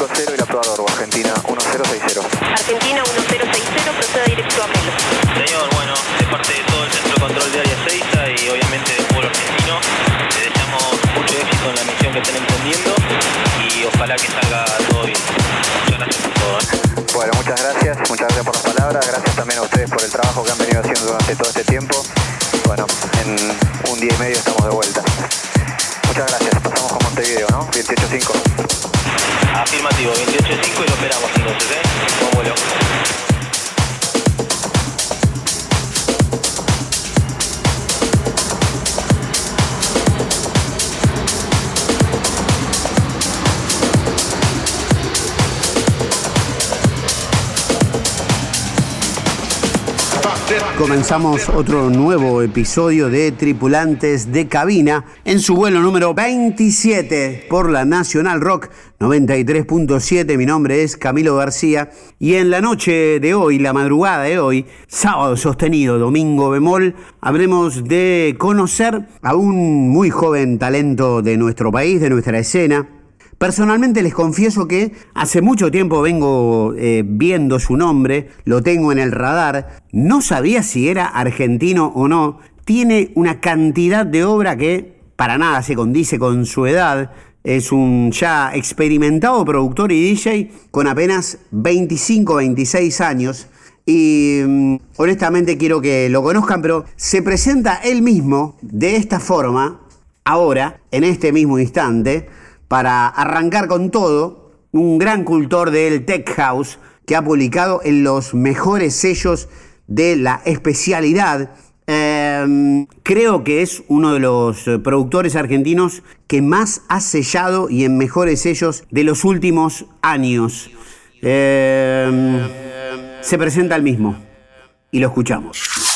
550 y la prueba de Argentina 1060. Argentina 1060, proceda directo a Melo. Señor, bueno, de parte de todo el Centro de Control de Área 6 y obviamente del pueblo argentino, le deseamos mucho éxito en la misión que estén emprendiendo y ojalá que salga todo bien. Muchas gracias por todo. ¿eh? Bueno, muchas gracias, muchas gracias por las palabras, gracias también a ustedes por el trabajo que han venido haciendo durante todo este tiempo. Bueno, en un día y medio estamos de vuelta. Muchas gracias, Montevideo, ¿no? 28.5. Afirmativo, 28.5 y lo esperamos entonces, ¿eh? Vuelo. Comenzamos otro nuevo episodio de Tripulantes de Cabina en su vuelo número 27 por la Nacional Rock 93.7. Mi nombre es Camilo García y en la noche de hoy, la madrugada de hoy, sábado sostenido, domingo bemol, habremos de conocer a un muy joven talento de nuestro país, de nuestra escena Personalmente les confieso que hace mucho tiempo vengo eh, viendo su nombre, lo tengo en el radar, no sabía si era argentino o no, tiene una cantidad de obra que para nada se condice con su edad, es un ya experimentado productor y DJ con apenas 25, 26 años. Y mm, honestamente quiero que lo conozcan, pero se presenta él mismo de esta forma, ahora, en este mismo instante, para arrancar con todo, un gran cultor del Tech House que ha publicado en los mejores sellos de la especialidad. Em, creo que es uno de los eh, productores argentinos que más ha sellado y en mejores sellos de los últimos años. Em, se presenta el mismo y lo escuchamos.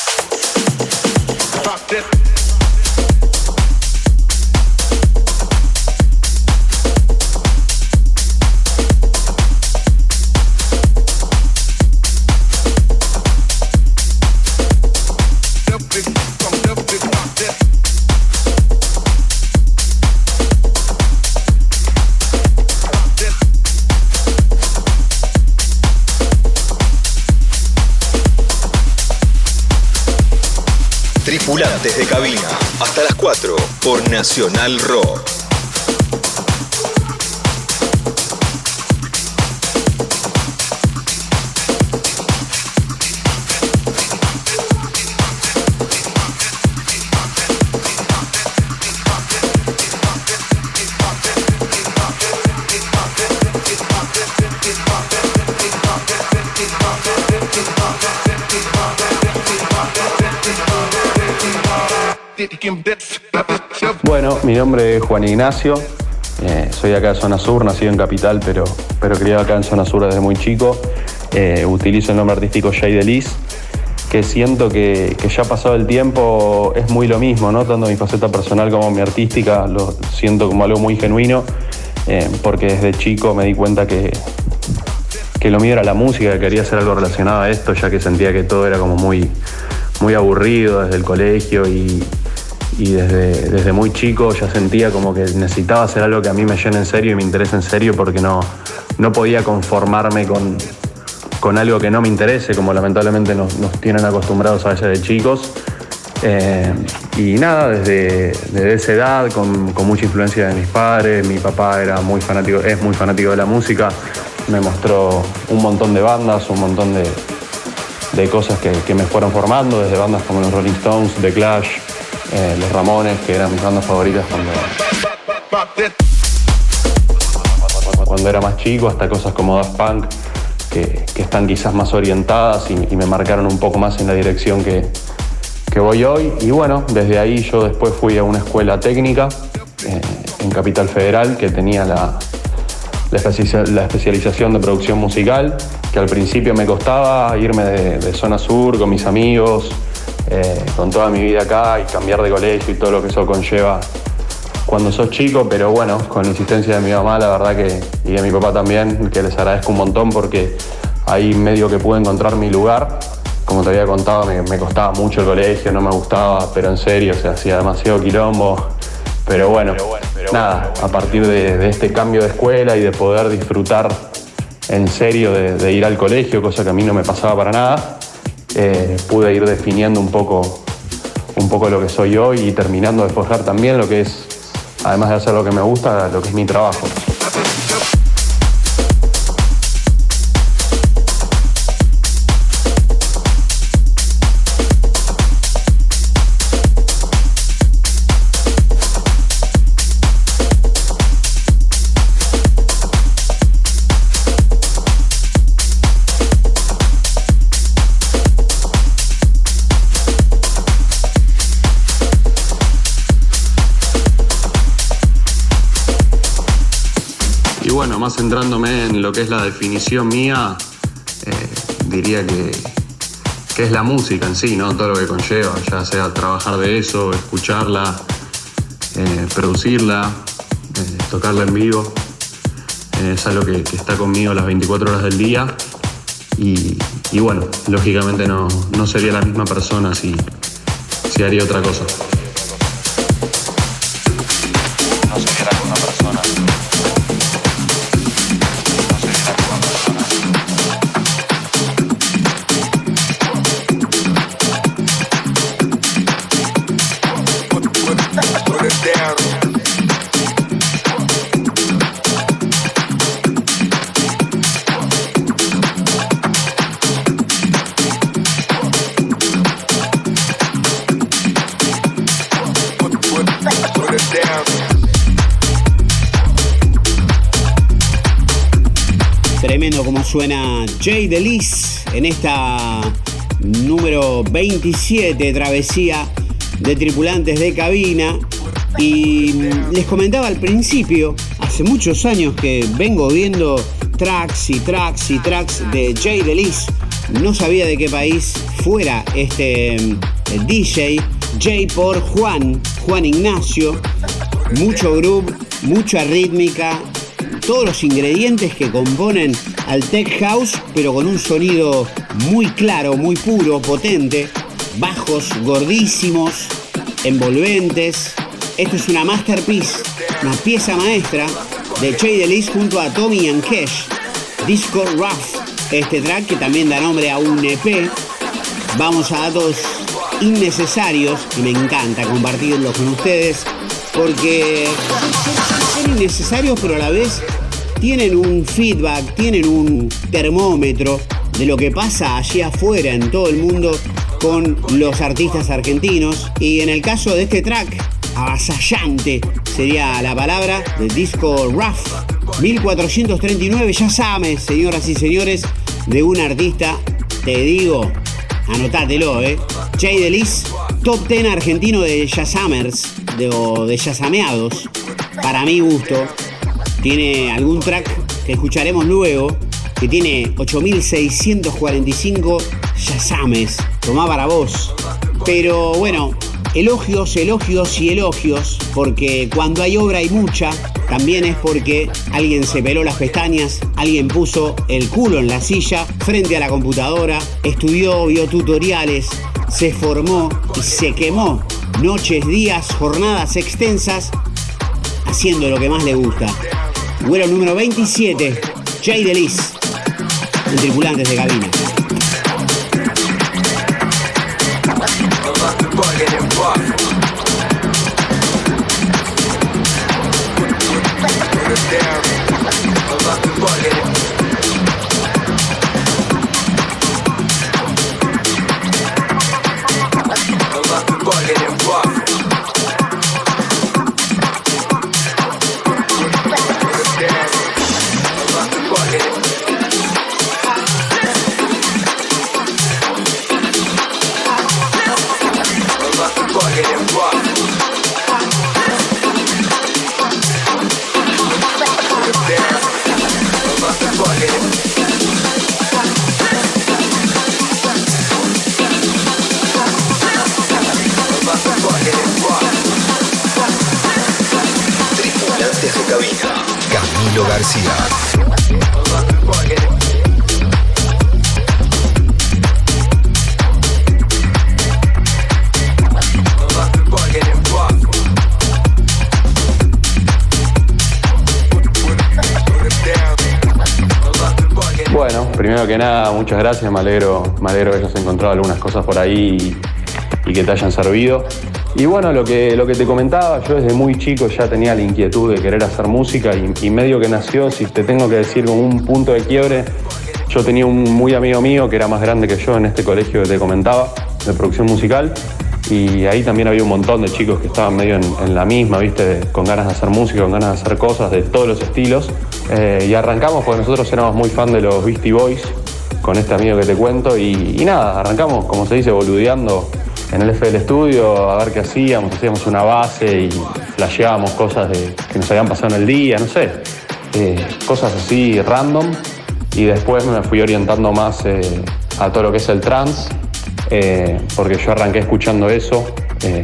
Tripulantes de cabina, hasta las 4 por Nacional Rock. Bueno, mi nombre es Juan Ignacio, eh, soy acá de Zona Sur, nacido en Capital, pero, pero criado acá en Zona Sur desde muy chico. Eh, utilizo el nombre artístico Jay Delis, que siento que, ya pasado el tiempo es muy lo mismo, ¿no? Tanto mi faceta personal como mi artística lo siento como algo muy genuino, eh, porque desde chico me di cuenta que, que lo mío era la música, que quería hacer algo relacionado a esto, ya que sentía que todo era como muy, muy aburrido desde el colegio y, y desde, desde muy chico ya sentía como que necesitaba hacer algo que a mí me llene en serio y me interese en serio porque no, no podía conformarme con, con algo que no me interese, como lamentablemente nos, tienen acostumbrados a veces de chicos. Eh, y nada, desde, desde esa edad, con, mucha influencia de mis padres, mi papá era muy fanático, es muy fanático de la música, me mostró un montón de bandas, un montón de, de cosas que, que me fueron formando, desde bandas como los Rolling Stones, The Clash, eh, los Ramones, que eran mis bandas favoritas cuando, cuando era más chico, hasta cosas como Daft Punk, que, están quizás más orientadas y, me marcaron un poco más en la dirección que, que, voy hoy. Y bueno, desde ahí yo después fui a una escuela técnica eh, en Capital Federal que tenía la, la, especialización de producción musical, que al principio me costaba irme de zona sur con mis amigos, eh, con toda mi vida acá y cambiar de colegio y todo lo que eso conlleva cuando sos chico, pero bueno, con la insistencia de mi mamá, la verdad que, y de mi papá también, que les agradezco un montón porque ahí medio que pude encontrar mi lugar. Como te había contado, me, costaba mucho el colegio, no me gustaba, pero en serio, se hacía demasiado quilombo. Pero bueno, nada, a partir de, este cambio de escuela y de poder disfrutar en serio de, ir al colegio, cosa que a mí no me pasaba para nada, eh, pude ir definiendo un poco, un poco lo que soy hoy y terminando de forjar también lo que es, además de hacer lo que me gusta, lo que es mi trabajo. Centrándome en lo que es la definición mía, eh, diría que, que, es la música en sí, ¿no? Todo lo que conlleva, ya sea trabajar de eso, escucharla, eh, producirla, eh, tocarla en vivo. es algo que, está conmigo las 24 horas del día. Y, bueno, lógicamente no, no, sería la misma persona si, si haría otra cosa. Suena Jay Delis en esta número 27 travesía de tripulantes de cabina. Y les comentaba al principio, hace muchos años que vengo viendo tracks y tracks y tracks de Jay Delis. No sabía de qué país fuera este eh, DJ. Jay por Juan, Juan Ignacio. Mucho groove, mucha rítmica, todos los ingredientes que componen al tech house, pero con un sonido muy claro, muy puro, potente, bajos gordísimos, envolventes. Esto es una masterpiece, una pieza maestra de Che Delis junto a Tommy and Cash, Disco Rough. Este track que también da nombre a un EP. Vamos a datos innecesarios y me encanta compartirlos con ustedes porque son innecesarios pero a la vez tienen un feedback, tienen un termómetro de lo que pasa allí afuera en todo el mundo con los artistas argentinos. Y en el caso de este track, avasallante sería la palabra de disco Rough 1439, ya sabes, señoras y señores, de un artista, te digo, anotátelo, ¿eh? Jay Delis, top 10 argentino de jazzamers, de, o de jazzameados, para mi gusto. Tiene algún track que escucharemos luego, que tiene 8645 yasames. Tomá para vos. Pero bueno, elogios, elogios y elogios, porque cuando hay obra hay mucha, también es porque alguien se peló las pestañas, alguien puso el culo en la silla frente a la computadora, estudió, vio tutoriales, se formó y se quemó noches, días, jornadas extensas haciendo lo que más le gusta. Vuelo número 27, Jay Delis, en tripulantes de cabina. down. Muchas gracias, me alegro, me alegro que hayas encontrado algunas cosas por ahí y, que te hayan servido. Y bueno, lo que, lo que te comentaba, yo desde muy chico ya tenía la inquietud de querer hacer música y, medio que nació, si te tengo que decir como un punto de quiebre, yo tenía un muy amigo mío que era más grande que yo en este colegio que te comentaba, de producción musical, y ahí también había un montón de chicos que estaban medio en, la misma, ¿viste? con ganas de hacer música, con ganas de hacer cosas de todos los estilos. Eh, y arrancamos porque nosotros éramos muy fan de los Beastie Boys, con este amigo que te cuento. Y, nada, arrancamos, como se dice, boludeando en el FL Studio a ver qué hacíamos. Hacíamos una base y flasheábamos cosas que nos habían pasado en el día, no sé. Eh, cosas así random. Y después me fui orientando más eh, a todo lo que es el trance eh, porque yo arranqué escuchando eso, eh,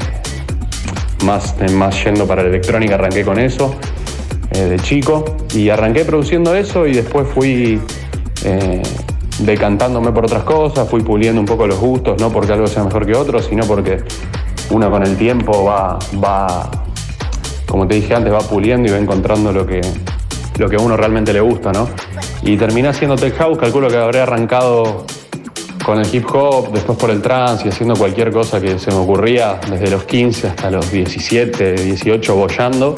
más, más yendo para la electrónica, arranqué con eso de chico y arranqué produciendo eso y después fui decantándome por otras cosas, fui puliendo un poco los gustos, no porque algo sea mejor que otro, sino porque uno con el tiempo va, va como te dije antes, va puliendo y va encontrando lo que, lo que a uno realmente le gusta, ¿no? Y terminé haciendo tech house, calculo que habré arrancado con el hip hop, después por el trance y haciendo cualquier cosa que se me ocurría, desde los 15 hasta los 17, 18, bollando.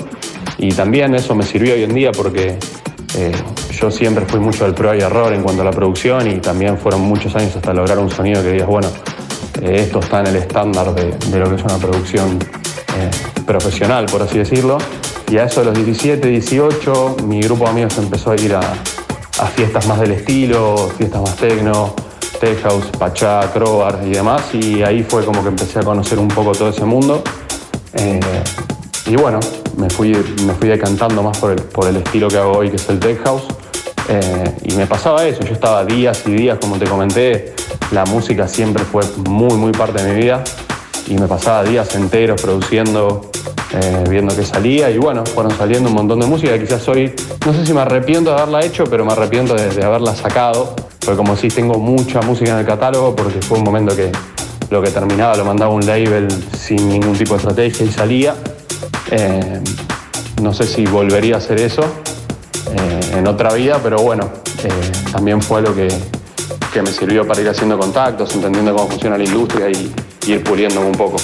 Y también eso me sirvió hoy en día porque eh, yo siempre fui mucho al pro y error en cuanto a la producción y también fueron muchos años hasta lograr un sonido que digas, bueno, eh, esto está en el estándar de, lo que es una producción eh, profesional, por así decirlo. Y a eso de los 17, 18, mi grupo de amigos empezó a ir a, a fiestas más del estilo, fiestas más tecno, tech house, pachá, crowbar y demás, y ahí fue como que empecé a conocer un poco todo ese mundo. Eh, y bueno, me fui, me fui decantando más por el, por el estilo que hago hoy, que es el tech house. Eh, y me pasaba eso, yo estaba días y días, como te comenté, la música siempre fue muy, muy parte de mi vida y me pasaba días enteros produciendo, eh, viendo que salía y bueno, fueron saliendo un montón de música, quizás hoy, no sé si me arrepiento de haberla hecho, pero me arrepiento de, haberla sacado porque como si tengo mucha música en el catálogo, porque fue un momento que lo que terminaba lo mandaba un label sin ningún tipo de estrategia y salía. Eh, no sé si volvería a hacer eso eh, en otra vida, pero bueno, eh, también fue lo que, que, me sirvió para ir haciendo contactos, entendiendo cómo funciona la industria y, y ir puliéndome un poco.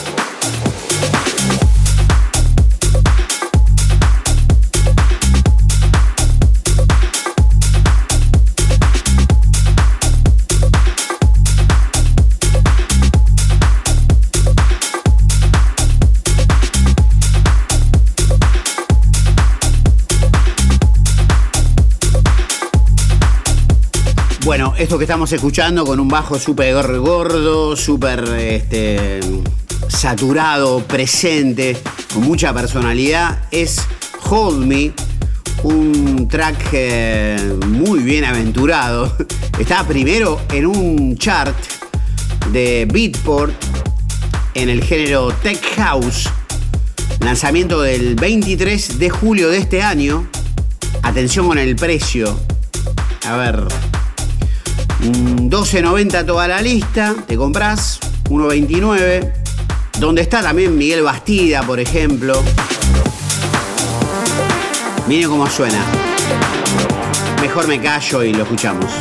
Bueno, esto que estamos escuchando con un bajo súper gordo, súper este, saturado, presente, con mucha personalidad, es Hold Me, un track eh, muy bien aventurado. Está primero en un chart de Beatport en el género Tech House, lanzamiento del 23 de julio de este año. Atención con el precio. A ver, 12.90 toda la lista, te compras 1.29. Donde está también Miguel Bastida, por ejemplo. Miren cómo suena. Mejor me callo y lo escuchamos.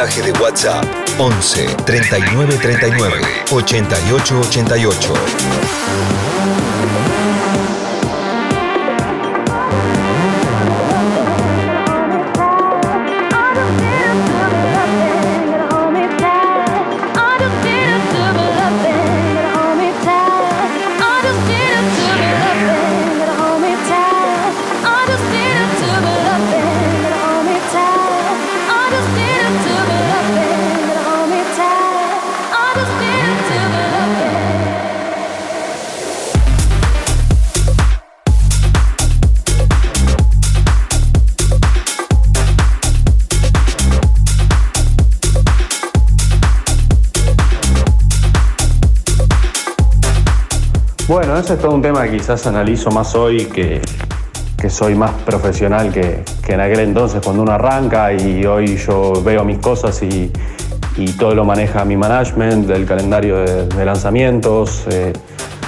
Mensaje de WhatsApp 11 39 39 88 88. Es todo un tema que quizás analizo más hoy, que, que soy más profesional que, que, en aquel entonces cuando uno arranca y hoy yo veo mis cosas y, y todo lo maneja mi management, el calendario de, de lanzamientos, eh,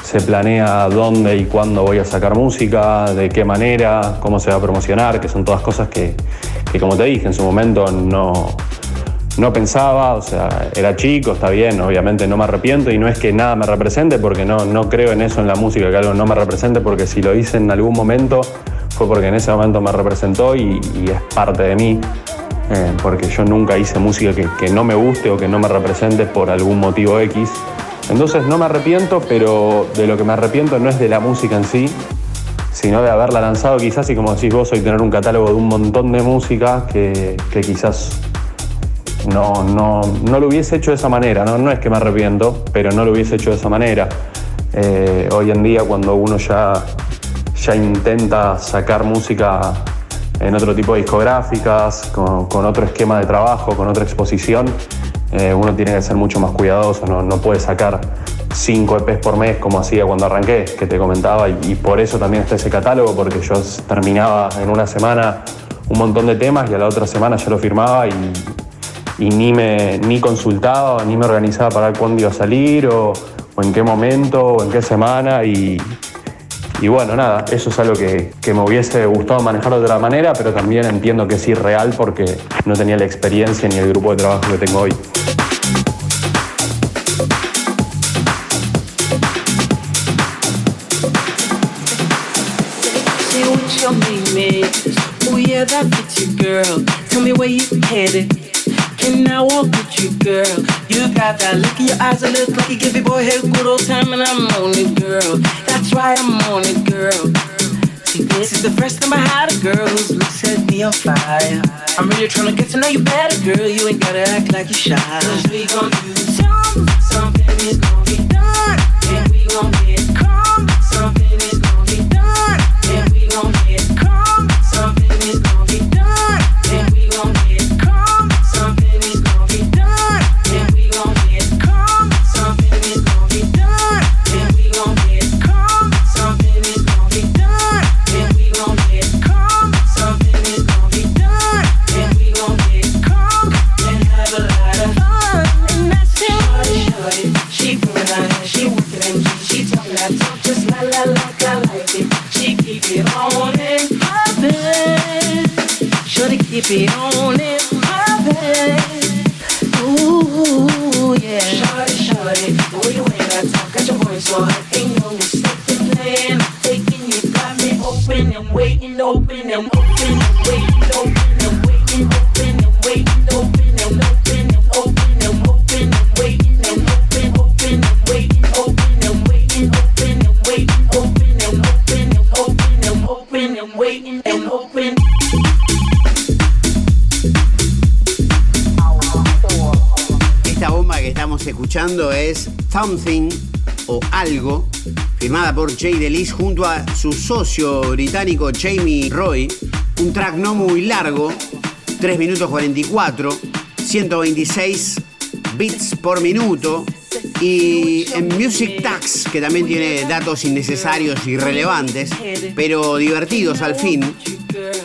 se planea dónde y cuándo voy a sacar música, de qué manera, cómo se va a promocionar, que son todas cosas que, que como te dije, en su momento no, no pensaba, o sea, era chico, está bien, obviamente no me arrepiento y no es que nada me represente porque no, no creo en eso en la música, que algo no me represente porque si lo hice en algún momento fue porque en ese momento me representó y, es parte de mí, eh, porque yo nunca hice música que, que, no me guste o que no me represente por algún motivo X. Entonces no me arrepiento, pero de lo que me arrepiento no es de la música en sí, sino de haberla lanzado quizás y como decís vos, hoy tener un catálogo de un montón de música que, que quizás no, no, no, lo hubiese hecho de esa manera, ¿no? no es que me arrepiento, pero no lo hubiese hecho de esa manera. Eh, hoy en día cuando uno ya, ya intenta sacar música en otro tipo de discográficas, con, otro esquema de trabajo, con otra exposición, eh, uno tiene que ser mucho más cuidadoso, no, no puede sacar 5 EPs por mes como hacía cuando arranqué, que te comentaba, y, y por eso también está ese catálogo, porque yo terminaba en una semana un montón de temas y a la otra semana ya lo firmaba y, y ni me ni consultaba ni me organizaba para cuándo iba a salir o, o, en qué momento o en qué semana y, y bueno, nada, eso es algo que, que, me hubiese gustado manejar de otra manera, pero también entiendo que es irreal porque no tenía la experiencia ni el grupo de trabajo que tengo hoy. Can I walk with you, girl? You got that look in your eyes that look like you give your boy a good old time, and I'm on it, girl. That's right, I'm on it, girl. See, this is the first time I had a girl whose looks set me on fire. I'm really trying to get to know you better, girl. You ain't gotta act like you're shy. Cause we gon' do something, something is gon' be done, and we gon' get Sophie. Something o Algo, firmada por Jay Delis junto a su socio británico Jamie Roy. Un track no muy largo, 3 minutos 44, 126 bits por minuto. Y en Music Tax, que también tiene datos innecesarios y relevantes, pero divertidos al fin,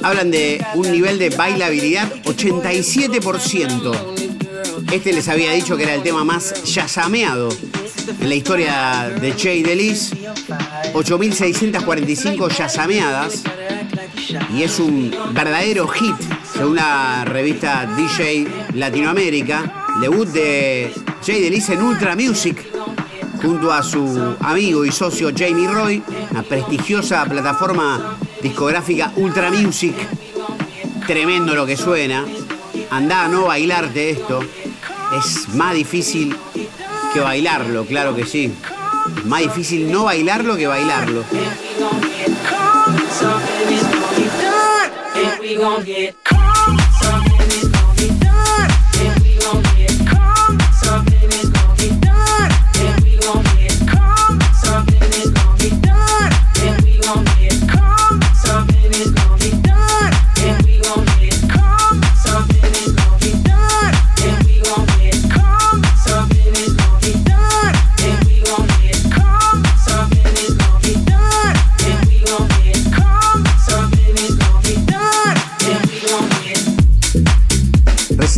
hablan de un nivel de bailabilidad 87%. Este les había dicho que era el tema más yazameado en la historia de Che y Delis. 8.645 yazameadas. Y es un verdadero hit, según la revista DJ Latinoamérica. Debut de Jay Delis en Ultra Music junto a su amigo y socio Jamie Roy, una prestigiosa plataforma discográfica Ultra Music. Tremendo lo que suena. Andá a no bailarte esto. Es más difícil bailarlo, claro que sí. Más difícil no bailarlo que bailarlo.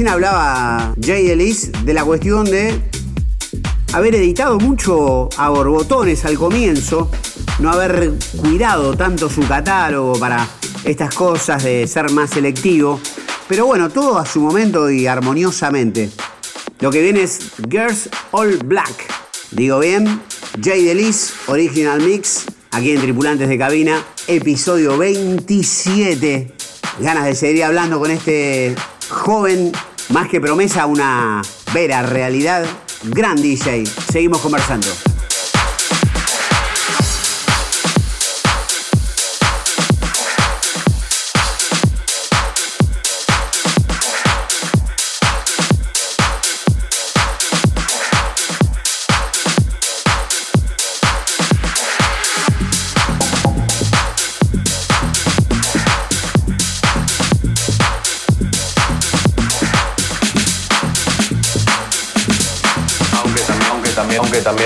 Hablaba Jay Ellis de la cuestión de haber editado mucho a borbotones al comienzo, no haber cuidado tanto su catálogo para estas cosas de ser más selectivo. Pero bueno, todo a su momento y armoniosamente. Lo que viene es Girls All Black. Digo bien, Jay Delis, Original Mix, aquí en Tripulantes de Cabina, episodio 27. Ganas de seguir hablando con este joven más que promesa, una vera realidad. Gran DJ. Seguimos conversando.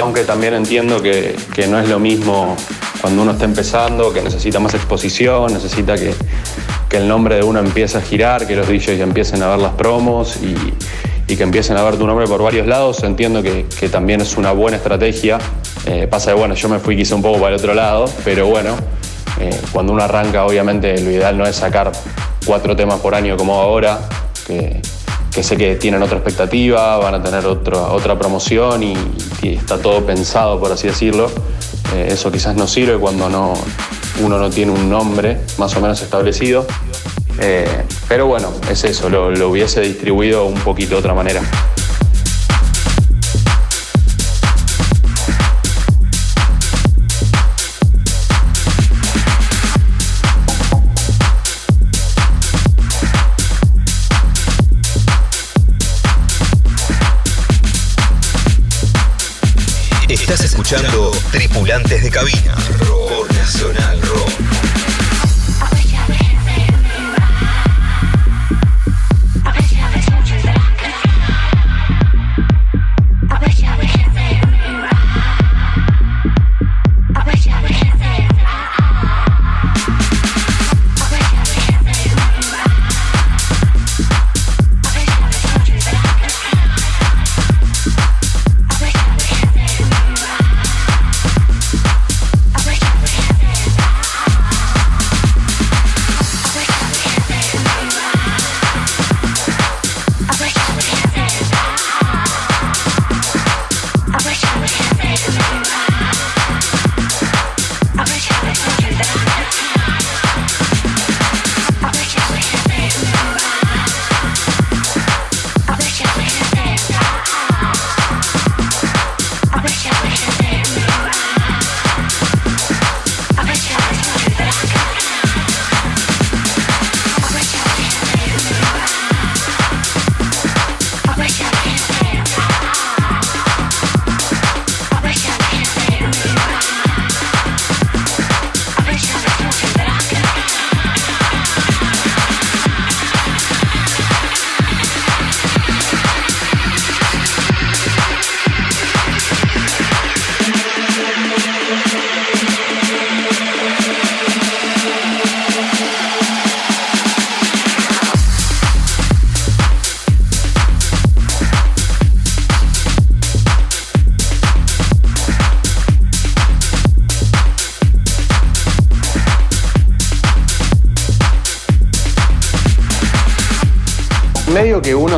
Aunque también entiendo que, no es lo mismo cuando uno está empezando, que necesita más exposición, necesita que, el nombre de uno empiece a girar, que los DJs empiecen a ver las promos y, que empiecen a ver tu nombre por varios lados. Entiendo que, también es una buena estrategia. Eh, pasa de, bueno, yo me fui quizá un poco para el otro lado, pero bueno, eh, cuando uno arranca, obviamente lo ideal no es sacar cuatro temas por año como ahora, que, que sé que tienen otra expectativa, van a tener otra, otra promoción y, está todo pensado, por así decirlo. Eh, eso quizás no sirve cuando no, uno no tiene un nombre más o menos establecido. Eh, pero bueno, es eso, lo, lo hubiese distribuido un poquito de otra manera. Tripulantes de cabina por Nacional Rock.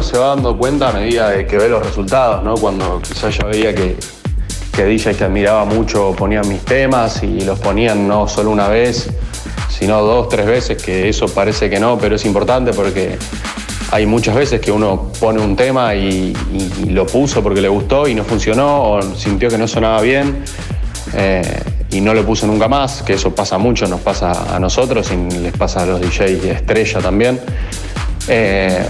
Se va dando cuenta a medida de que ve los resultados, ¿no? Cuando quizás yo veía que, que DJs que admiraba mucho ponían mis temas y los ponían no solo una vez, sino dos, tres veces, que eso parece que no, pero es importante porque hay muchas veces que uno pone un tema y, lo puso porque le gustó y no funcionó o sintió que no sonaba bien eh, y no lo puso nunca más, que eso pasa mucho, nos pasa a nosotros y les pasa a los DJs de estrella también. Eh,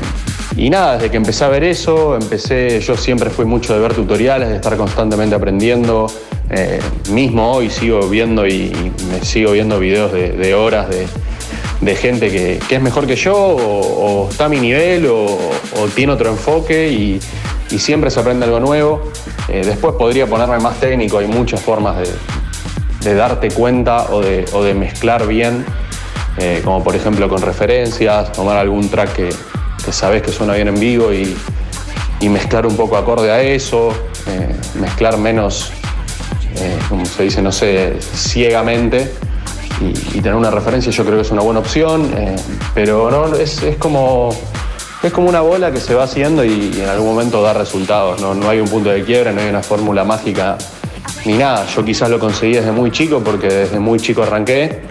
y nada, desde que empecé a ver eso, empecé, yo siempre fui mucho de ver tutoriales, de estar constantemente aprendiendo. Eh, mismo hoy sigo viendo y, me sigo viendo videos de, horas de, gente que, es mejor que yo o, está a mi nivel o, tiene otro enfoque y, siempre se aprende algo nuevo. Eh, después podría ponerme más técnico, hay muchas formas de, darte cuenta o de, mezclar bien, eh, como por ejemplo con referencias, tomar algún track que, que sabes que suena bien en vivo y, mezclar un poco acorde a eso, eh, mezclar menos, eh, como se dice, no sé, ciegamente y, tener una referencia yo creo que es una buena opción, eh, pero no, es, como, es como una bola que se va haciendo y, en algún momento da resultados, ¿no? no hay un punto de quiebra, no hay una fórmula mágica ni nada, yo quizás lo conseguí desde muy chico porque desde muy chico arranqué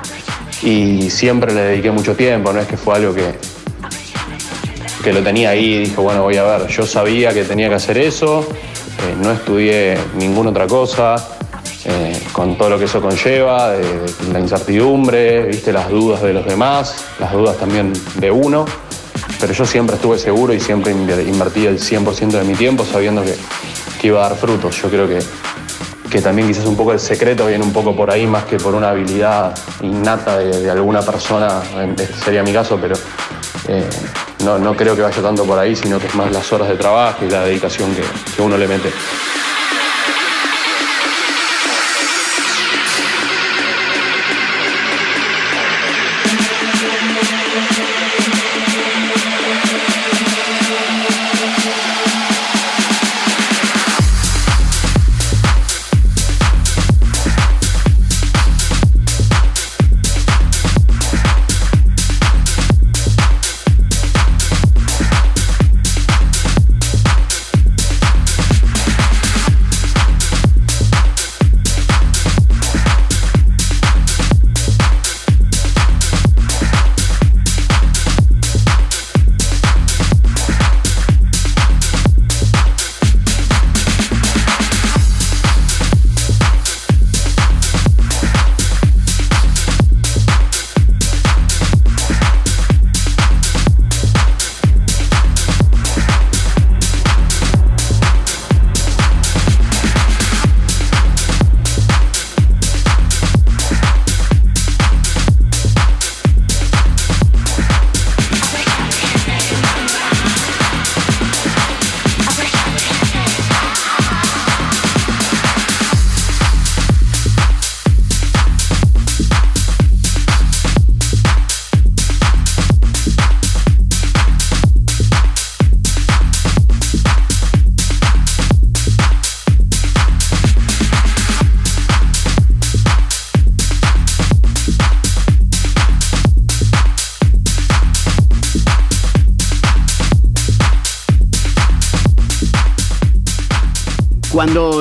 y siempre le dediqué mucho tiempo, no es que fue algo que, que lo tenía ahí y dije, bueno, voy a ver, yo sabía que tenía que hacer eso, eh, no estudié ninguna otra cosa, eh, con todo lo que eso conlleva, la incertidumbre, viste, las dudas de los demás, las dudas también de uno, pero yo siempre estuve seguro y siempre invertí el 100% de mi tiempo sabiendo que, iba a dar frutos. Yo creo que, que también quizás un poco el secreto viene un poco por ahí más que por una habilidad innata de, alguna persona, este sería mi caso, pero eh, no, no, creo que vaya tanto por ahí, sino que es más las horas de trabajo y la dedicación que, que uno le mete.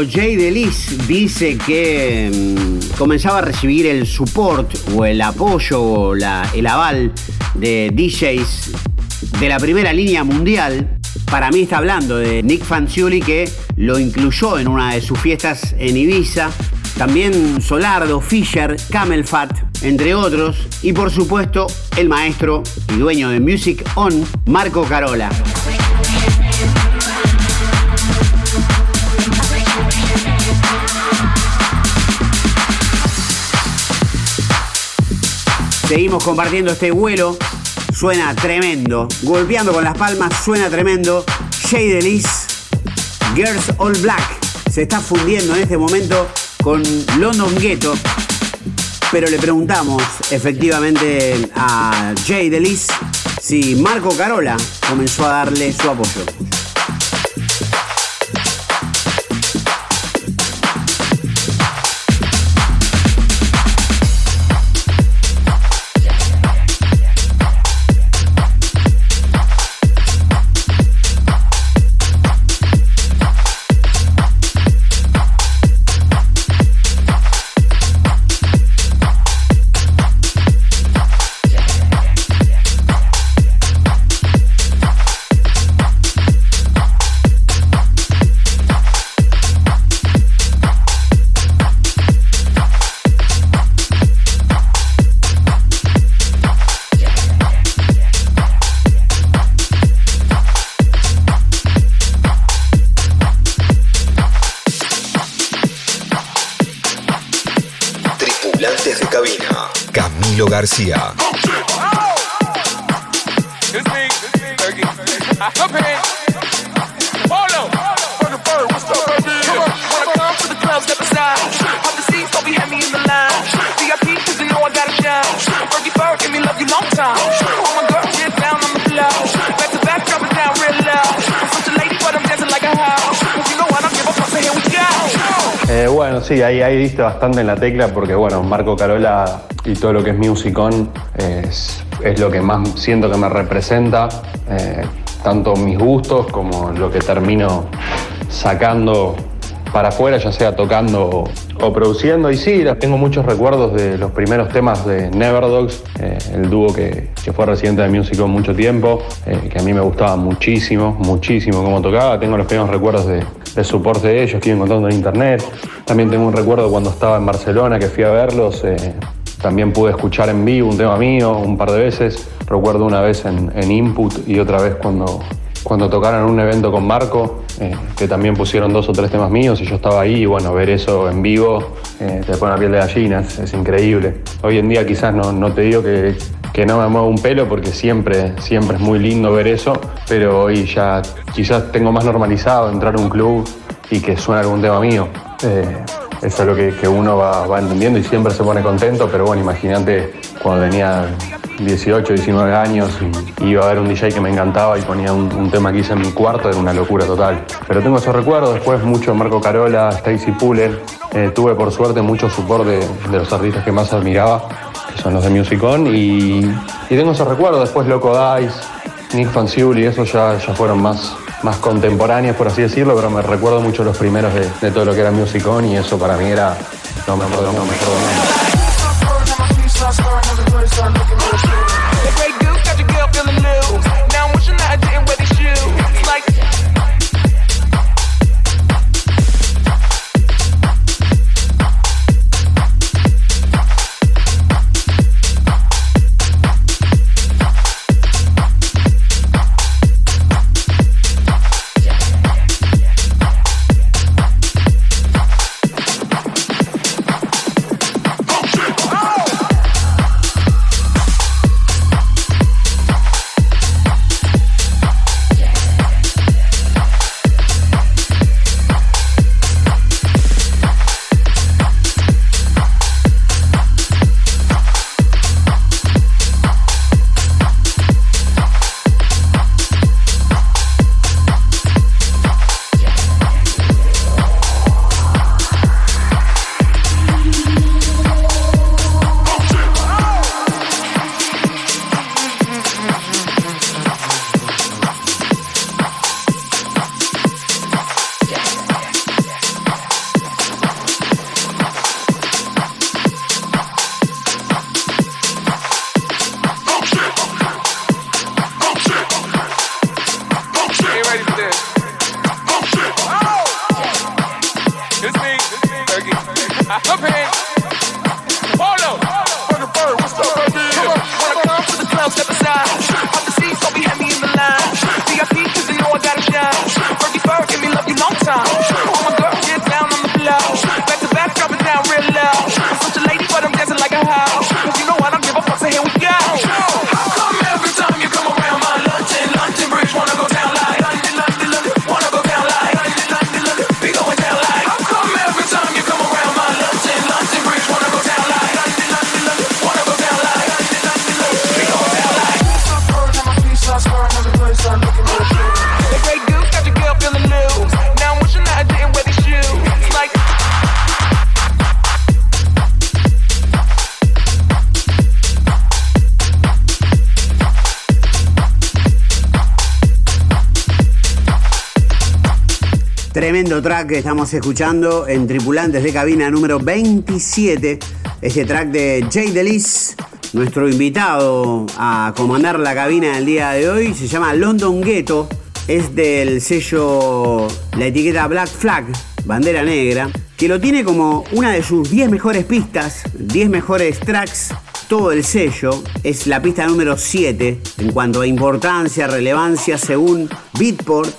Jay Delis dice que mm, comenzaba a recibir el support o el apoyo o el aval de DJs de la primera línea mundial, para mí está hablando de Nick Fanciulli que lo incluyó en una de sus fiestas en Ibiza, también Solardo, Fisher, Camel Fat, entre otros, y por supuesto el maestro y dueño de Music On, Marco Carola. Seguimos compartiendo este vuelo. Suena tremendo. Golpeando con las palmas, suena tremendo. Jay Delis, Girls All Black. Se está fundiendo en este momento con London Ghetto. Pero le preguntamos efectivamente a Jay Delis si Marco Carola comenzó a darle su apoyo. Eh, bueno, sí, ahí, ahí diste bastante en la tecla porque, bueno, Marco Carola y todo lo que es Musicon es, es lo que más siento que me representa, eh, tanto mis gustos como lo que termino sacando para afuera, ya sea tocando o, produciendo. Y sí, tengo muchos recuerdos de los primeros temas de Neverdogs, eh, el dúo que, fue residente de Musicon mucho tiempo, que a mí me gustaba muchísimo, muchísimo cómo tocaba. Tengo los primeros recuerdos de, de soporte de ellos que encontrando en internet. También tengo un recuerdo cuando estaba en Barcelona que fui a verlos. Eh, también pude escuchar en vivo un tema mío un par de veces. Recuerdo una vez en, Input y otra vez cuando, cuando tocaron un evento con Marco, eh, que también pusieron dos o tres temas míos y yo estaba ahí y bueno, ver eso en vivo eh, te pone la piel de gallina, es, increíble. Hoy en día quizás no, no te digo que, que no me muevo un pelo porque siempre, siempre es muy lindo ver eso, pero hoy ya quizás tengo más normalizado entrar a un club y que suene algún tema mío. Eh, eso es lo que, uno va, entendiendo y siempre se pone contento, pero bueno, imagínate cuando tenía 18, 19 años y iba a ver un DJ que me encantaba y ponía un, tema que hice en mi cuarto, era una locura total. Pero tengo esos recuerdos, después mucho Marco Carola, Stacy Puller, eh, tuve por suerte mucho support de, los artistas que más admiraba son los de Musicon, y, y tengo esos recuerdos. Después Loco Dice, Nick Fanciuli, esos ya, ya fueron más, más contemporáneos, por así decirlo, pero me recuerdo mucho los primeros de, todo lo que era Musicon y eso para mí era. Que estamos escuchando en Tripulantes de Cabina número 27. Este track de Jay Delis, nuestro invitado a comandar la cabina del día de hoy, se llama London Ghetto. Es del sello, la etiqueta Black Flag, bandera negra, que lo tiene como una de sus 10 mejores pistas, 10 mejores tracks todo el sello. Es la pista número 7 en cuanto a importancia, relevancia según Beatport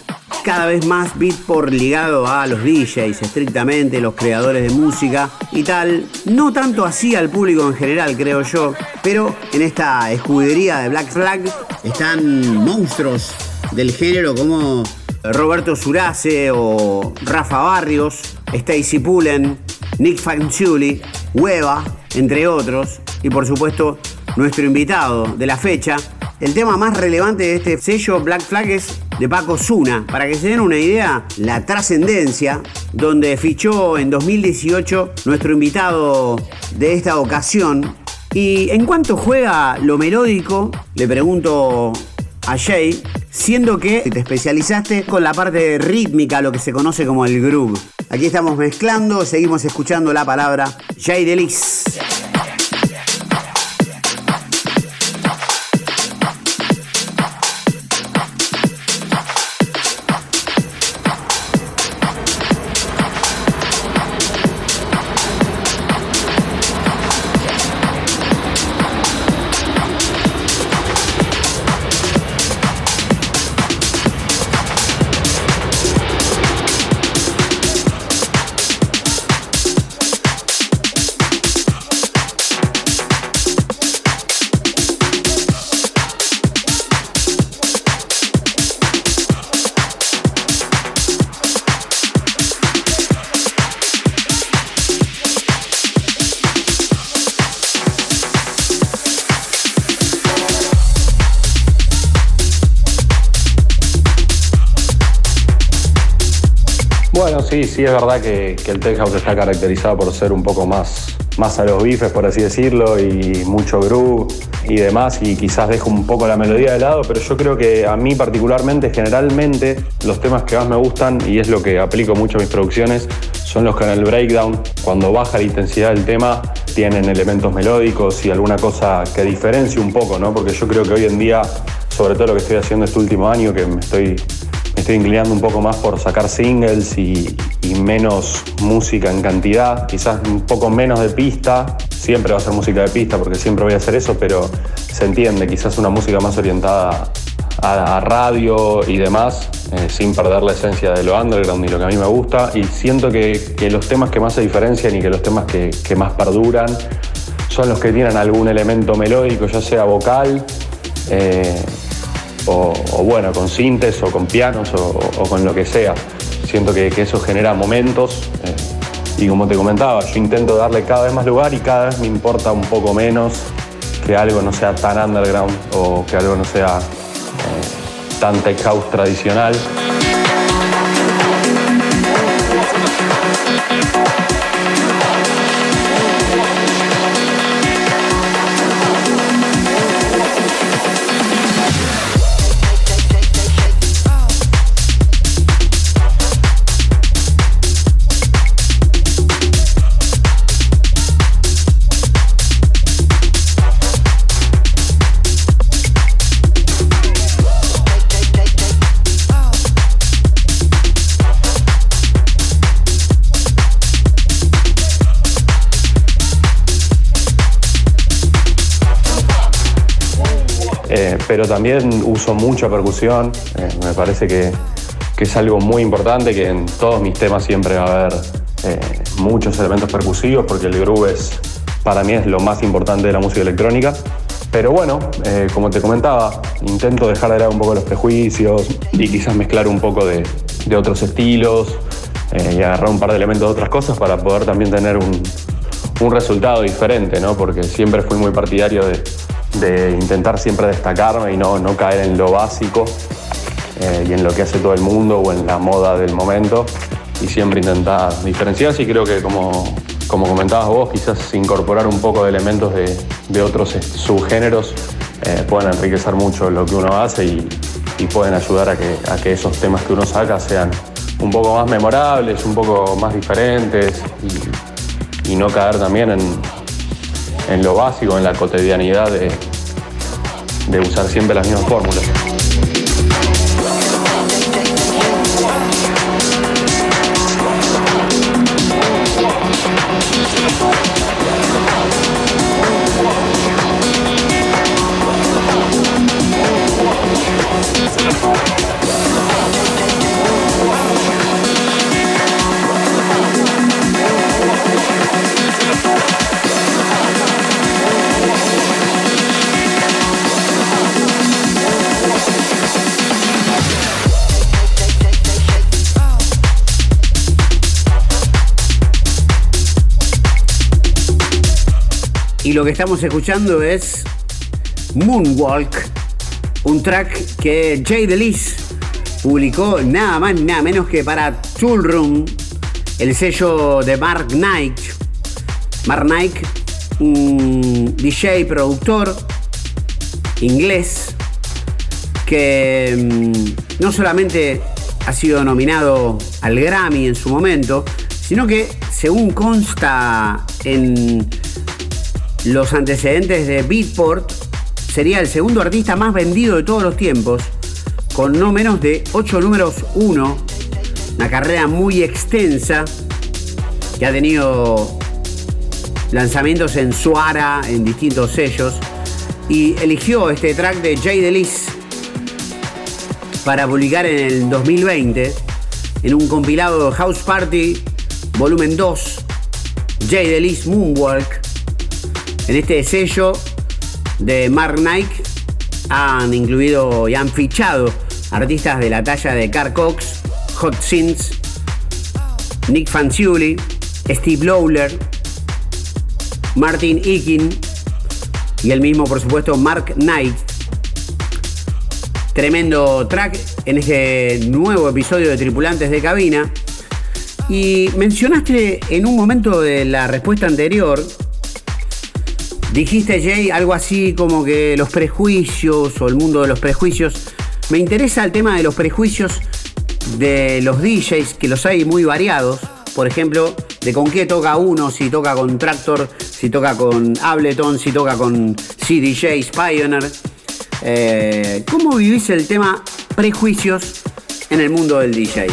cada vez más Beatport ligado a los DJs, estrictamente los creadores de música y tal. No tanto así al público en general, creo yo, pero en esta escudería de Black Flag están monstruos del género como Roberto Surace o Rafa Barrios, Stacy Pullen, Nick Fanciulli, Hueva, entre otros, y por supuesto nuestro invitado de la fecha. El tema más relevante de este sello Black Flag es de Paco Zuna. Para que se den una idea, la trascendencia, donde fichó en 2018 nuestro invitado de esta ocasión. Y en cuanto juega lo melódico, le pregunto a Jay, siendo que te especializaste con la parte rítmica, lo que se conoce como el groove. Aquí estamos mezclando, seguimos escuchando la palabra Jay Delis. Sí, sí, es verdad que, el tech house está caracterizado por ser un poco más, más a los bifes, por así decirlo, y mucho groove y demás, y quizás dejo un poco la melodía de lado, pero yo creo que a mí particularmente, generalmente, los temas que más me gustan, y es lo que aplico mucho a mis producciones, son los que en el breakdown, cuando baja la intensidad del tema, tienen elementos melódicos y alguna cosa que diferencie un poco, ¿no? Porque yo creo que hoy en día, sobre todo lo que estoy haciendo este último año, que me estoy estoy inclinando un poco más por sacar singles y, menos música en cantidad, quizás un poco menos de pista, siempre va a ser música de pista porque siempre voy a hacer eso, pero se entiende, quizás una música más orientada a, radio y demás, eh, sin perder la esencia de lo underground y lo que a mí me gusta, y siento que, los temas que más se diferencian y que los temas que, más perduran son los que tienen algún elemento melódico, ya sea vocal, eh, o, bueno, con sintes o con pianos o, con lo que sea. Siento que, eso genera momentos eh, y como te comentaba, yo intento darle cada vez más lugar y cada vez me importa un poco menos que algo no sea tan underground o que algo no sea eh, tan tech house tradicional. Pero también uso mucha percusión. Eh, me parece que, es algo muy importante, que en todos mis temas siempre va a haber eh, muchos elementos percusivos, porque el groove es, para mí es lo más importante de la música electrónica. Pero bueno, eh, como te comentaba, intento dejar de lado un poco los prejuicios y quizás mezclar un poco de, otros estilos y agarrar un par de elementos de otras cosas para poder también tener un, un resultado diferente, ¿no? Porque siempre fui muy partidario de, de intentar siempre destacarme y no, no caer en lo básico eh, y en lo que hace todo el mundo o en la moda del momento y siempre intentar diferenciarse y creo que como, como comentabas vos, quizás incorporar un poco de elementos de, otros subgéneros eh, pueden enriquecer mucho lo que uno hace y, pueden ayudar a que, a que esos temas que uno saca sean un poco más memorables, un poco más diferentes y no caer también en, en lo básico, en la cotidianidad de, usar siempre las mismas fórmulas. Lo que estamos escuchando es Moonwalk, un track que Jay DeLis publicó nada más nada menos que para Tool Room, el sello de Mark Knight. Mark Knight, un DJ productor inglés que mm, no solamente ha sido nominado al Grammy en su momento, sino que según consta en los antecedentes de Beatport, sería el segundo artista más vendido de todos los tiempos, con no menos de 8 números 1, una carrera muy extensa que ha tenido lanzamientos en Suara, en distintos sellos, y eligió este track de Jay Delis para publicar en el 2020 en un compilado House Party Volumen 2, Jay Delis Moonwalk. En este sello de Mark Nike han incluido y han fichado artistas de la talla de Carl Cox, Hot Sins, Nick Fanciulli, Steve Lawler, Martin Ikin y el mismo, por supuesto, Mark Knight. Tremendo track en este nuevo episodio de Tripulantes de Cabina. Y mencionaste en un momento de la respuesta anterior Dijiste, Jay, algo así como que los prejuicios o el mundo de los prejuicios. Me interesa el tema de los prejuicios de los DJs, que los hay muy variados. Por ejemplo, de con qué toca uno, si toca con Tractor, si toca con Ableton, si toca con CDJs, Pioneer. Eh, ¿Cómo vivís el tema prejuicios en el mundo del DJ?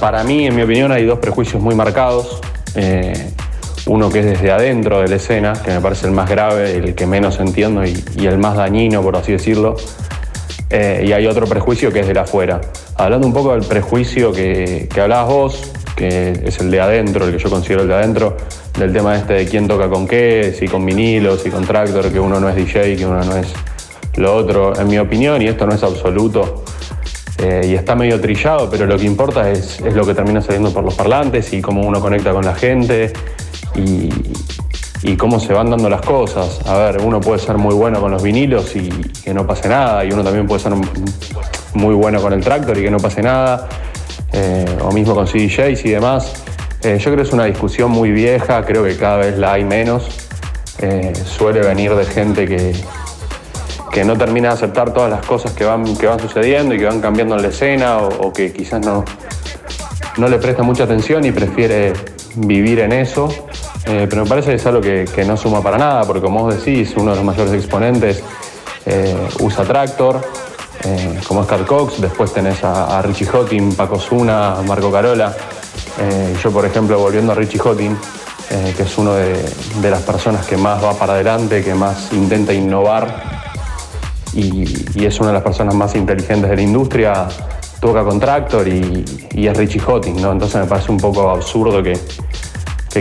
Para mí, en mi opinión, hay dos prejuicios muy marcados. Eh, uno que es desde adentro de la escena, que me parece el más grave, el que menos entiendo y, el más dañino, por así decirlo. Eh, y hay otro prejuicio que es de la afuera. Hablando un poco del prejuicio que, que hablabas vos, que es el de adentro, el que yo considero el de adentro, del tema este de quién toca con qué, si con vinilos, si con tractor, que uno no es DJ, que uno no es lo otro. En mi opinión, y esto no es absoluto, eh, y está medio trillado, pero lo que importa es, lo que termina saliendo por los parlantes y cómo uno conecta con la gente y, cómo se van dando las cosas. A ver, uno puede ser muy bueno con los vinilos y que no pase nada, y uno también puede ser muy bueno con el tractor y que no pase nada. Eh, o mismo con CDJs y demás. Eh, yo creo que es una discusión muy vieja, creo que cada vez la hay menos. Suele venir de gente que, que no termina de aceptar todas las cosas que van, que van sucediendo y que van cambiando en la escena o, que quizás no, no le presta mucha atención y prefiere vivir en eso. pero me parece que es algo que, que, no suma para nada, porque como vos decís, uno de los mayores exponentes usa Tractor, eh, como es Carl Cox, después tenés a, Richie Hottin, Paco Zuna, Marco Carola. Eh, yo, por ejemplo, volviendo a Richie Hottin, eh, que es uno de, las personas que más va para adelante, que más intenta innovar y, es una de las personas más inteligentes de la industria, toca con Tractor y, es Richie Hottin, ¿no? Entonces me parece un poco absurdo que,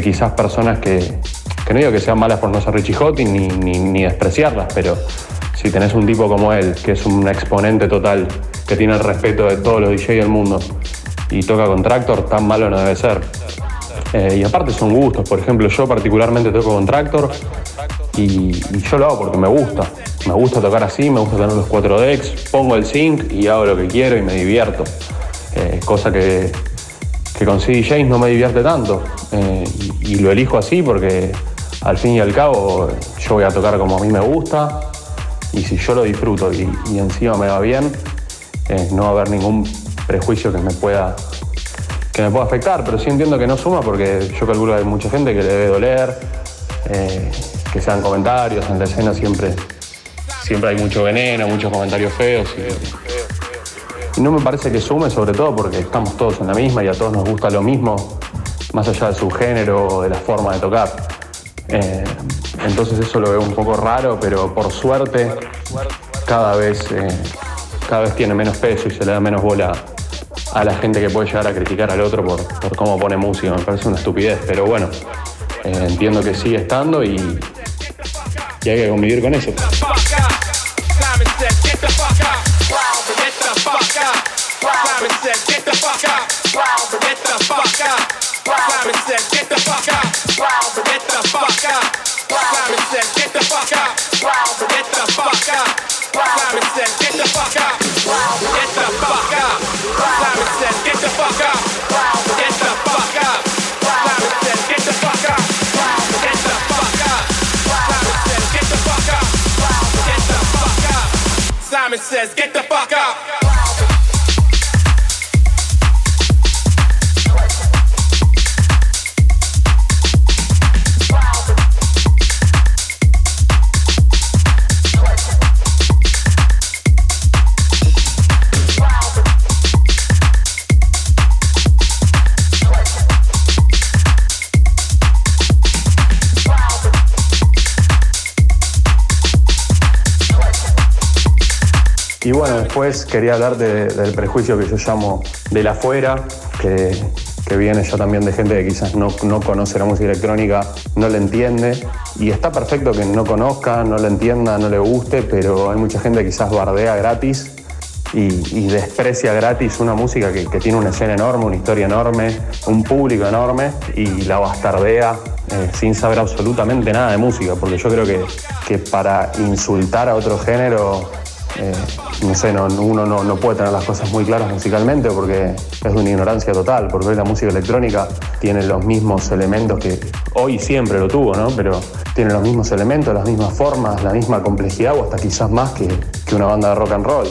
quizás personas que, que, no digo que sean malas por no ser Richie Hottin ni, ni despreciarlas, pero si tenés un tipo como él, que es un exponente total, que tiene el respeto de todos los DJs del mundo y toca con Tractor, tan malo no debe ser. Eh, y aparte son gustos, por ejemplo, yo particularmente toco con Tractor y, yo lo hago porque me gusta. Me gusta tocar así, me gusta tener los cuatro decks, pongo el sync y hago lo que quiero y me divierto. Eh, cosa que, que con CD James no me divierte tanto. Eh, y, lo elijo así porque al fin y al cabo yo voy a tocar como a mí me gusta y si yo lo disfruto y, encima me va bien, eh, no va a haber ningún prejuicio que me pueda que me pueda afectar, pero sí entiendo que no suma porque yo calculo que hay mucha gente que le debe doler, que sean comentarios, en la escena siempre, siempre hay mucho veneno, muchos comentarios feos. Y, no me parece que sume, sobre todo porque estamos todos en la misma y a todos nos gusta lo mismo, más allá de su género o de la forma de tocar. Eh, entonces eso lo veo un poco raro, pero por suerte cada vez, eh, cada vez tiene menos peso y se le da menos bola a la gente que puede llegar a criticar al otro por, por cómo pone música. Me parece una estupidez, pero bueno, eh, entiendo que sigue estando y, y hay que convivir con eso. Get the fuck up. Get the fuck up. Get the fuck up. Get the fuck up. Get the fuck up. Simon says, get the fuck up. Bueno, después quería hablar del prejuicio que yo llamo del afuera, que, que, viene ya también de gente que quizás no, no conoce la música electrónica, no la entiende. Y está perfecto que no conozca, no la entienda, no le guste, pero hay mucha gente que quizás bardea gratis y, desprecia gratis una música que, que, tiene una escena enorme, una historia enorme, un público enorme y la bastardea eh, sin saber absolutamente nada de música, porque yo creo que, que para insultar a otro género eh, no sé, no, uno no, puede tener las cosas muy claras musicalmente porque es una ignorancia total, porque hoy la música electrónica tiene los mismos elementos que hoy siempre lo tuvo, ¿no? Pero tiene los mismos elementos, las mismas formas, la misma complejidad o hasta quizás más que, que una banda de rock and roll.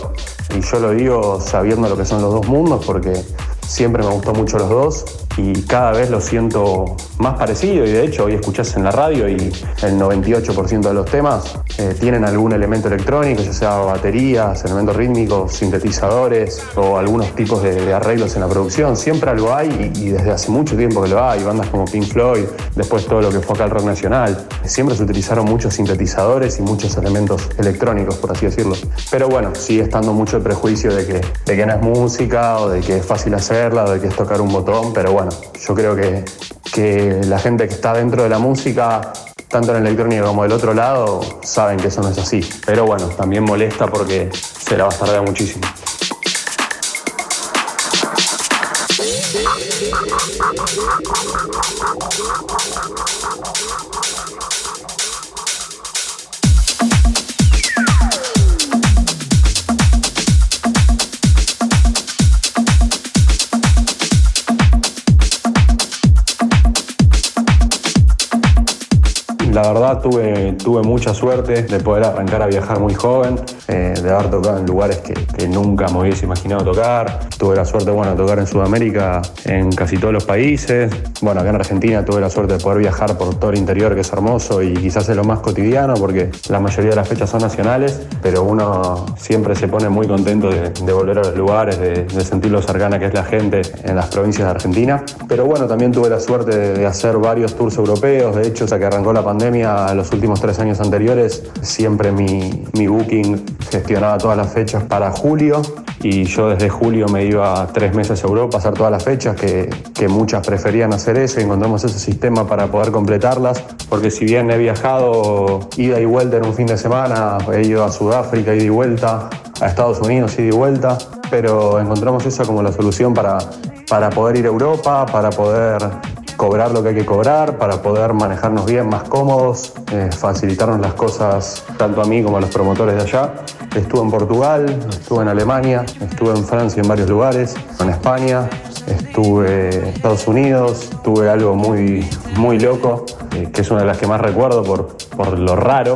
Y yo lo digo sabiendo lo que son los dos mundos porque siempre me gustó mucho los dos y cada vez lo siento más parecido y de hecho hoy escuchás en la radio y el 98% de los temas eh, tienen algún elemento electrónico, ya sea baterías, elementos rítmicos, sintetizadores o algunos tipos de, arreglos en la producción. Siempre algo hay y, desde hace mucho tiempo que lo hay, bandas como Pink Floyd, después todo lo que fue acá el rock nacional. Siempre se utilizaron muchos sintetizadores y muchos elementos electrónicos, por así decirlo. Pero bueno, sigue estando mucho el prejuicio de que, de que no es música o de que es fácil hacerla o de que es tocar un botón, pero bueno, yo creo que, que la gente que está dentro de la música tanto en la electrónica como del otro lado, saben que eso no es así. Pero bueno, también molesta porque se la va a tardar muchísimo. La verdad tuve, tuve mucha suerte de poder arrancar a viajar muy joven, eh, de haber tocado en lugares que, nunca me hubiese imaginado tocar. Tuve la suerte bueno, de tocar en Sudamérica en casi todos los países. Bueno, acá en Argentina tuve la suerte de poder viajar por todo el interior, que es hermoso y quizás es lo más cotidiano porque la mayoría de las fechas son nacionales, pero uno siempre se pone muy contento de, volver a los lugares, de, sentir lo cercana que es la gente en las provincias de Argentina. Pero bueno, también tuve la suerte de, hacer varios tours europeos, de hecho, ya que arrancó la pandemia los últimos tres años anteriores, siempre mi, mi booking gestionaba todas las fechas para julio y yo desde julio me iba tres meses a Europa a hacer todas las fechas, que, que, muchas preferían hacer eso. Y encontramos ese sistema para poder completarlas, porque si bien he viajado ida y vuelta en un fin de semana, he ido a Sudáfrica ida y vuelta, a Estados Unidos ida y vuelta, pero encontramos esa como la solución para, para poder ir a Europa, para poder cobrar lo que hay que cobrar, para poder manejarnos bien, más cómodos, eh, facilitarnos las cosas tanto a mí como a los promotores de allá. Estuve en Portugal, estuve en Alemania, estuve en Francia en varios lugares, en España, estuve en Estados Unidos, tuve algo muy, muy loco, eh, que es una de las que más recuerdo por, por lo raro,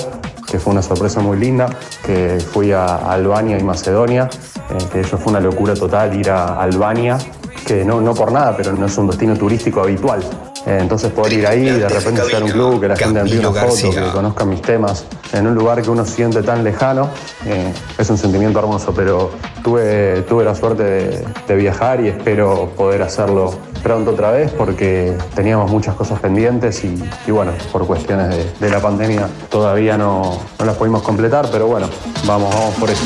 que fue una sorpresa muy linda, que fui a Albania y Macedonia, eh, que eso fue una locura total ir a Albania, que no, no por nada, pero no es un destino turístico habitual. Eh, entonces poder ir ahí, de repente estar en un club, que la gente me envíe una foto, que conozca mis temas, en un lugar que uno siente tan lejano, eh, es un sentimiento hermoso, pero tuve, tuve la suerte de, de viajar y espero poder hacerlo pronto otra vez porque teníamos muchas cosas pendientes y, y bueno, por cuestiones de, de la pandemia todavía no, no las pudimos completar, pero bueno, vamos, vamos por eso.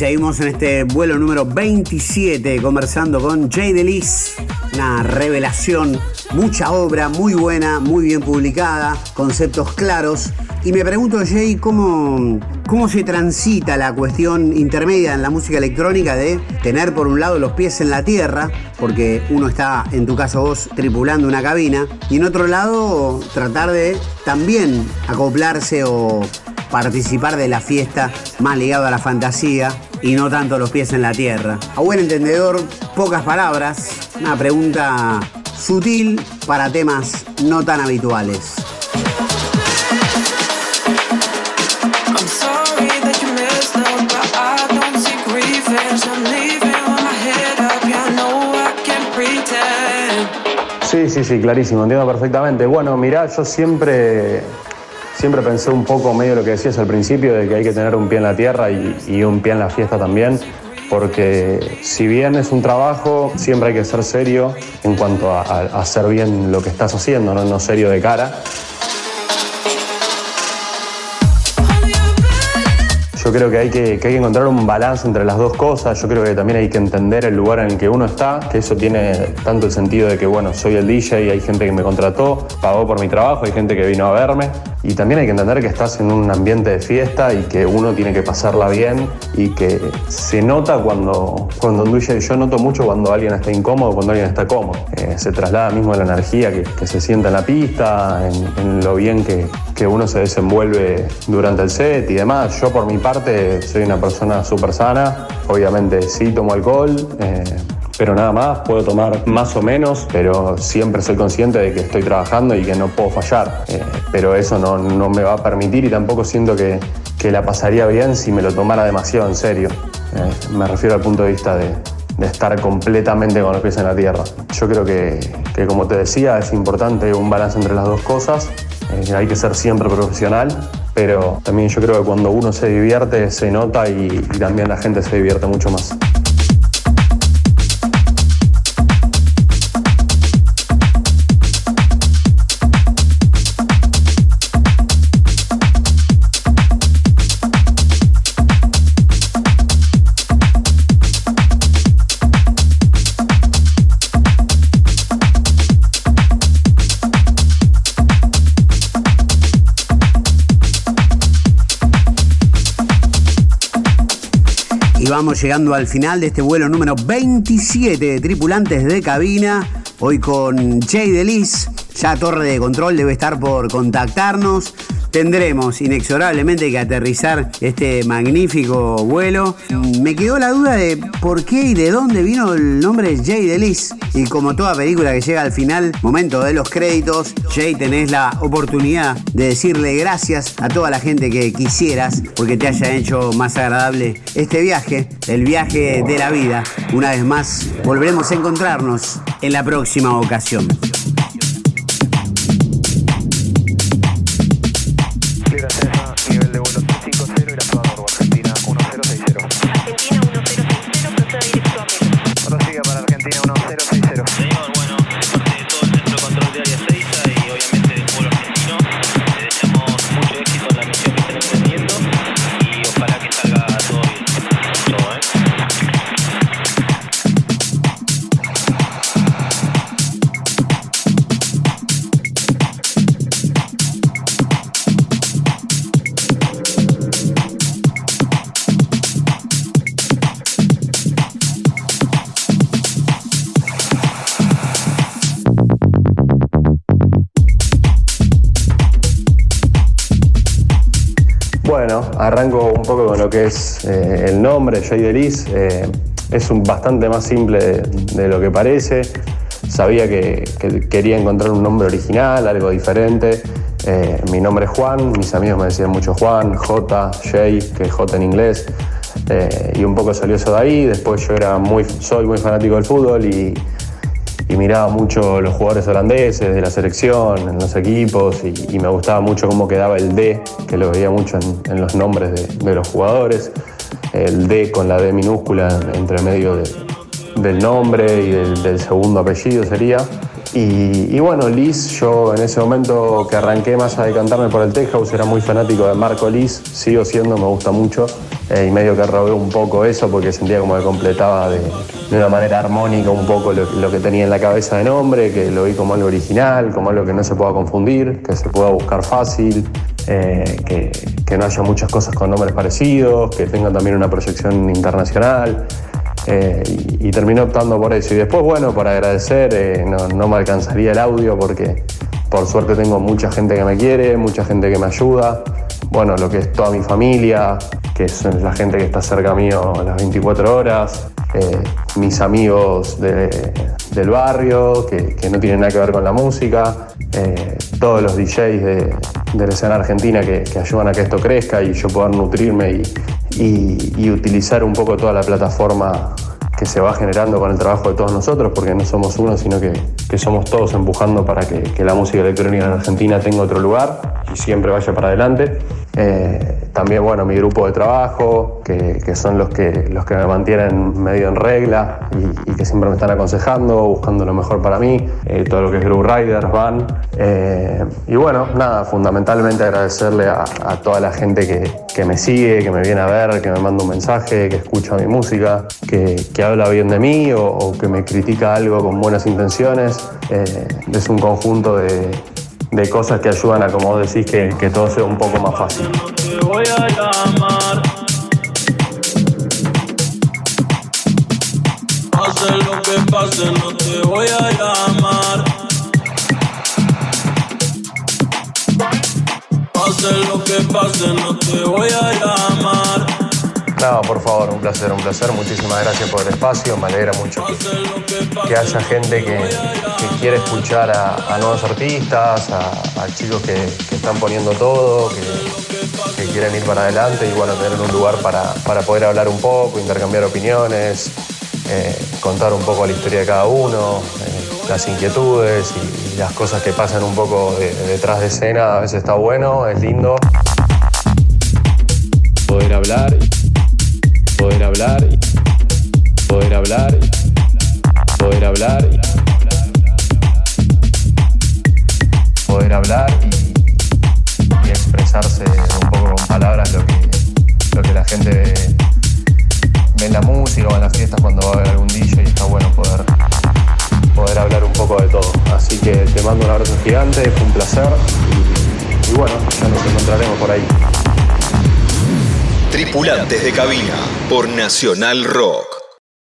Seguimos en este vuelo número 27 conversando con Jay Delis. Una revelación, mucha obra, muy buena, muy bien publicada, conceptos claros. Y me pregunto, Jay, ¿cómo, cómo se transita la cuestión intermedia en la música electrónica de tener por un lado los pies en la tierra, porque uno está, en tu caso vos, tripulando una cabina, y en otro lado tratar de también acoplarse o participar de la fiesta más ligado a la fantasía y no tanto los pies en la tierra. A buen entendedor, pocas palabras, una pregunta sutil para temas no tan habituales. Sí, sí, sí, clarísimo, entiendo perfectamente. Bueno, mirá, yo siempre, siempre pensé un poco medio lo que decías al principio, de que hay que tener un pie en la tierra y, un pie en la fiesta también, porque si bien es un trabajo, siempre hay que ser serio en cuanto a, hacer bien lo que estás haciendo, no serio de cara. Yo creo que hay que, que hay que encontrar un balance entre las dos cosas. Yo creo que también hay que entender el lugar en el que uno está, que eso tiene tanto el sentido de que, bueno, soy el DJ y hay gente que me contrató, pagó por mi trabajo, hay gente que vino a verme. Y también hay que entender que estás en un ambiente de fiesta y que uno tiene que pasarla bien y que se nota cuando, cuando un DJ, yo noto mucho cuando alguien está incómodo, cuando alguien está cómodo. Eh, se traslada mismo la energía que, que se sienta en la pista, en, en lo bien que, que uno se desenvuelve durante el set y demás. Yo por mi parte soy una persona súper sana, obviamente sí tomo alcohol, eh, pero nada más, puedo tomar más o menos, pero siempre soy consciente de que estoy trabajando y que no puedo fallar. Eh, pero eso no, no me va a permitir y tampoco siento que, que la pasaría bien si me lo tomara demasiado en serio. Eh, me refiero al punto de vista de, de estar completamente con los pies en la tierra. Yo creo que, que, como te decía, es importante un balance entre las dos cosas. Eh, hay que ser siempre profesional, pero también yo creo que cuando uno se divierte se nota y, también la gente se divierte mucho más. Vamos llegando al final de este vuelo número 27 de tripulantes de cabina. Hoy con Jay Delis. Ya Torre de Control debe estar por contactarnos. Tendremos inexorablemente que aterrizar este magnífico vuelo. Me quedó la duda de por qué y de dónde vino el nombre Jay Delis. Y como toda película que llega al final, momento de los créditos, Jay tenés la oportunidad de decirle gracias a toda la gente que quisieras porque te haya hecho más agradable este viaje, el viaje de la vida. Una vez más, volveremos a encontrarnos en la próxima ocasión. Bueno, arranco un poco con lo que es eh, el nombre, Jay Delis. Eh, es un, bastante más simple de, lo que parece. Sabía que, que quería encontrar un nombre original, algo diferente. Eh, mi nombre es Juan, mis amigos me decían mucho Juan, J, Jay, que es J en inglés. Y un poco salió eso de ahí. Después yo era muy, soy muy fanático del fútbol y, y miraba mucho los jugadores holandeses de la selección, en los equipos, y, me gustaba mucho cómo quedaba el D, que lo veía mucho en, los nombres de, los jugadores. El D con la D minúscula entre medio de, del nombre y del, del segundo apellido sería. Y, bueno, Liz, yo en ese momento que arranqué más a decantarme por el tech era muy fanático de Marco Liz, sigo siendo, me gusta mucho, eh, y medio que robé un poco eso porque sentía como que completaba de, una manera armónica un poco lo, lo, que tenía en la cabeza de nombre, que lo vi como algo original, como algo que no se pueda confundir, que se pueda buscar fácil, eh, que, que no haya muchas cosas con nombres parecidos, que tengan también una proyección internacional. Eh, y, y, terminé optando por eso. Y después, bueno, por agradecer, eh, no, no, me alcanzaría el audio porque por suerte tengo mucha gente que me quiere, mucha gente que me ayuda. Bueno, lo que es toda mi familia, que es la gente que está cerca mío las 24 horas, eh, mis amigos de, del barrio, que, que, no tienen nada que ver con la música, todos los DJs de, de, la escena argentina que, que, ayudan a que esto crezca y yo poder nutrirme y, y, y utilizar un poco toda la plataforma que se va generando con el trabajo de todos nosotros, porque no somos uno, sino que, que somos todos empujando para que, que, la música electrónica en Argentina tenga otro lugar y siempre vaya para adelante. Eh, también, bueno, mi grupo de trabajo, que, son los que, los que me mantienen medio en regla y, que siempre me están aconsejando, buscando lo mejor para mí, eh, todo lo que es Group Riders, Van. Eh, y bueno, nada, fundamentalmente agradecerle a, toda la gente que, que, me sigue, que me viene a ver, que me manda un mensaje, que escucha mi música, que, que habla bien de mí o, o, que me critica algo con buenas intenciones. Eh, es un conjunto de, de cosas que ayudan a, como decís, que, que todo sea un poco más fácil. Pase lo que pase, no te voy a llamar. Pase lo que pase, no te voy a llamar. No, por favor, un placer, un placer. Muchísimas gracias por el espacio. Me alegra mucho que, haya gente que, que quiere escuchar a, a, nuevos artistas, a, chicos que, que, están poniendo todo, que, quieren ir para adelante y bueno, tener un lugar para, para poder hablar un poco, intercambiar opiniones, eh, contar un poco la historia de cada uno, eh, las inquietudes y, las cosas que pasan un poco de, de detrás de escena. A veces está bueno, es lindo poder hablar poder hablar, poder hablar, poder hablar, poder hablar y, y, expresarse un poco con palabras lo que, lo que la gente ve, en la música o en las fiestas cuando va a haber algún DJ y está bueno poder, poder hablar un poco de todo. Así que te mando un abrazo gigante, fue un placer y, y bueno, ya nos encontraremos por ahí. Tripulantes de cabina por Nacional Rock.